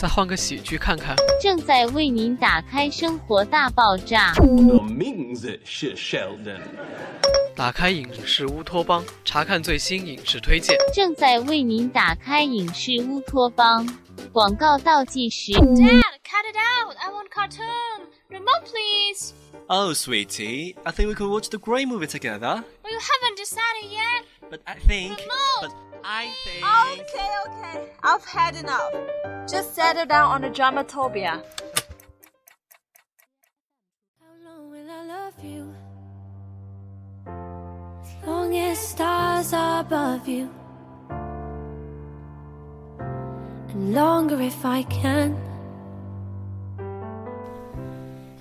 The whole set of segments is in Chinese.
再换个喜剧看看。正在为您打开《生活大爆炸》。我名字是 Sheldon。打开影视乌托邦，查看最新影视推荐。正在为您打开影视乌托邦。广告倒计时。Dad, cut it out! I want cartoon. Remote, please. Oh, sweetie, I think we could watch the Grey movie together. Well, you haven't decided yet. But I think. Remote. But I think. Okay, okay. I've had enough. Just settle down on the dramatopia. How long will I love you? Long as stars are above you. And longer if I can.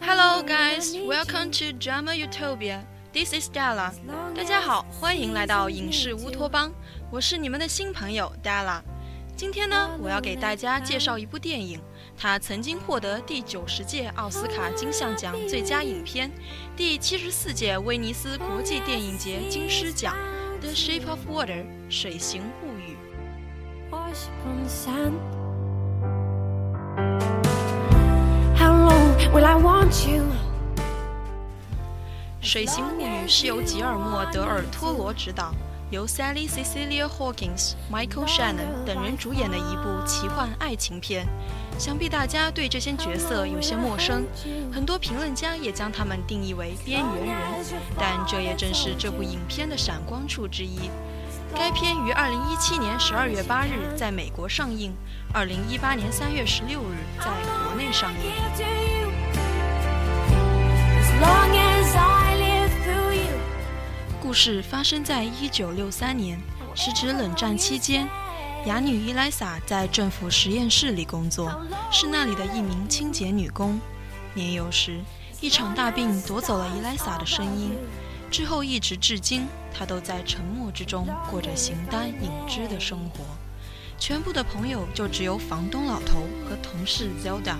Hello, guys. Welcome to Drama Utopia. This is Della. 大家好，欢迎来到影视乌托邦。我是你们的新朋友 Della。今天呢，我要给大家介绍一部电影，它曾经获得第九十届奥斯卡金像奖最佳影片，第七十四届威尼斯国际电影节金狮奖，《The Shape of Water》水形物语。Will I want you? 水形物语是由吉尔莫·德尔托罗执导，由 Sally Cecilia Hawkins、Michael Shannon 等人主演的一部奇幻爱情片。想必大家对这些角色有些陌生，很多评论家也将他们定义为边缘人，但这也正是这部影片的闪光处之一。该片于2017年12月8日在美国上映，2018年3月16日在国内上映。故事发生在1963年，时值冷战期间。哑女伊莱萨在政府实验室里工作，是那里的一名清洁女工。年幼时，一场大病夺走了伊莱萨的声音，之后一直至今，她都在沉默之中过着形单影只的生活。全部的朋友就只有房东老头和同事 Zelda。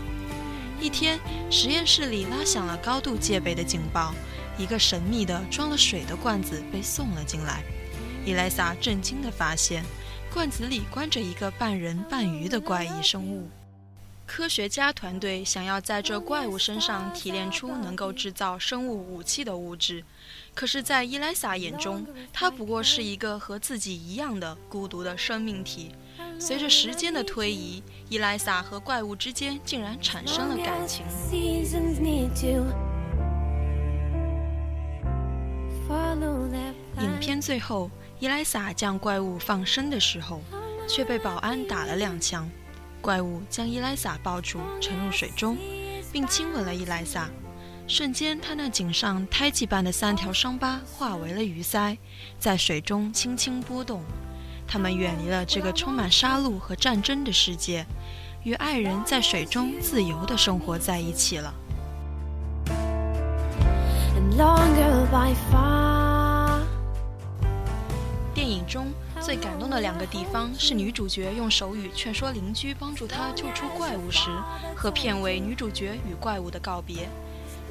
一天，实验室里拉响了高度戒备的警报，一个神秘的装了水的罐子被送了进来。伊莱萨震惊地发现，罐子里关着一个半人半鱼的怪异生物。科学家团队想要在这怪物身上提炼出能够制造生物武器的物质，可是，在伊莱萨眼中，他不过是一个和自己一样的孤独的生命体。随着时间的推移，伊莱萨和怪物之间竟然产生了感情。影片最后，伊莱萨将怪物放生的时候，却被保安打了两枪。怪物将伊莱萨抱住，沉入水中，并亲吻了伊莱萨。瞬间，他那颈上胎记般的三条伤疤化为了鱼鳃，在水中轻轻波动。他们远离了这个充满杀戮和战争的世界，与爱人在水中自由地生活在一起了。电影中最感动的两个地方是女主角用手语劝说邻居帮助她救出怪物时，和片尾女主角与怪物的告别。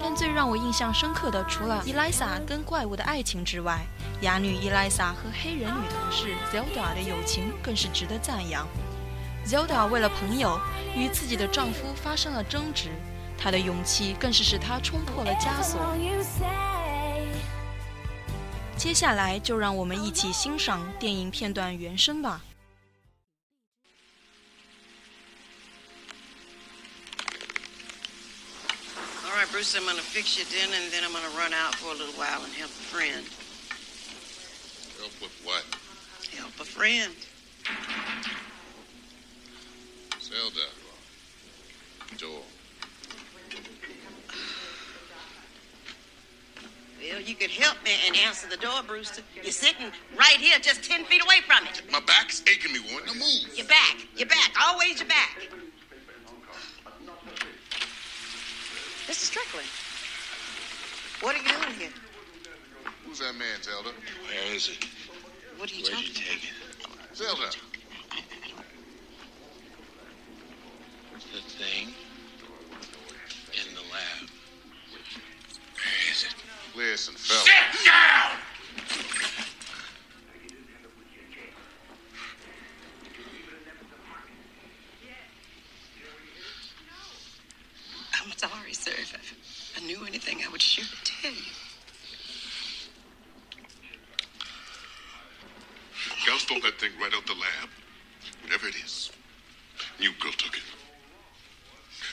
但最让我印象深刻的，除了伊莱莎跟怪物的爱情之外，哑女伊莱莎和黑人女同事 Zelda 的友情更是值得赞扬。Zelda 为了朋友与自己的丈夫发生了争执，她的勇气更是使她冲破了枷锁。接下来就让我们一起欣赏电影片段原声吧。Bruce, I'm gonna fix your dinner and then I'm gonna run out for a little while and help a friend. Help with what? Help a friend. Zelda. Joel. Well, you could help me and answer the door, Brewster. You're sitting right here, just ten feet away from it. My back's aching me, woman. Now move. You're back. You're back. Always your back. Mr. Strickland. What are you doing here? Who's that man, Zelda? Where is it? What are you Where'd talking you take it? Zelda. The thing in the lab. Where is it? Listen, fella. Sit down! I'm sorry, sir. If I, I knew anything, I would surely tell you. Y'all stole that thing right out the lab. Whatever it is. New girl took it.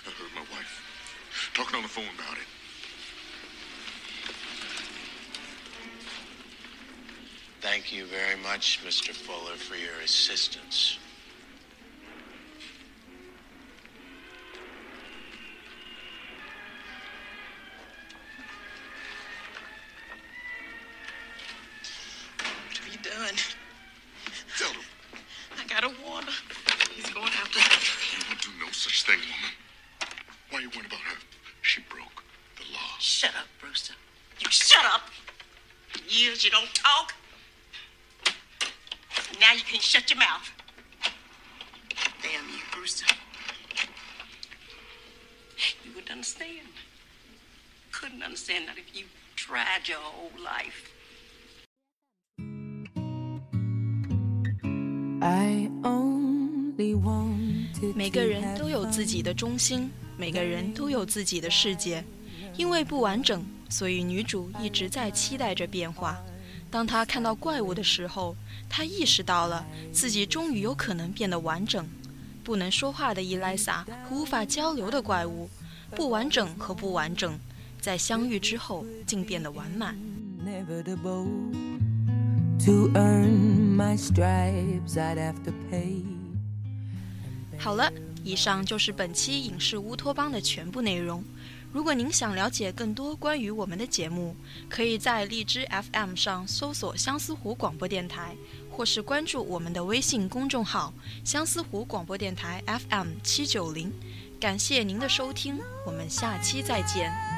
I heard my wife talking on the phone about it. Thank you very much, Mr. Fuller, for your assistance. You shut up. Years you don't talk. Now you can shut your mouth. Damn you, Brewster. You wouldn't understand. Couldn't understand not if you tried your whole life. I only wanted 每个人都有自己的中心，每个人都有自己的世界。 因为不完整，所以女主一直在期待着变化。当她看到怪物的时候，她意识到了自己终于有可能变得完整。不能说话的伊莱莎和无法交流的怪物，不完整和不完整，在相遇之后竟变得完满。inevitable. To earn my stripes, I'd have to pay. 好了，以上就是本期影视乌托邦的全部内容。如果您想了解更多关于我们的节目，可以在荔枝 FM 上搜索相思湖广播电台，或是关注我们的微信公众号“相思湖广播电台 FM 七九零”。感谢您的收听，我们下期再见。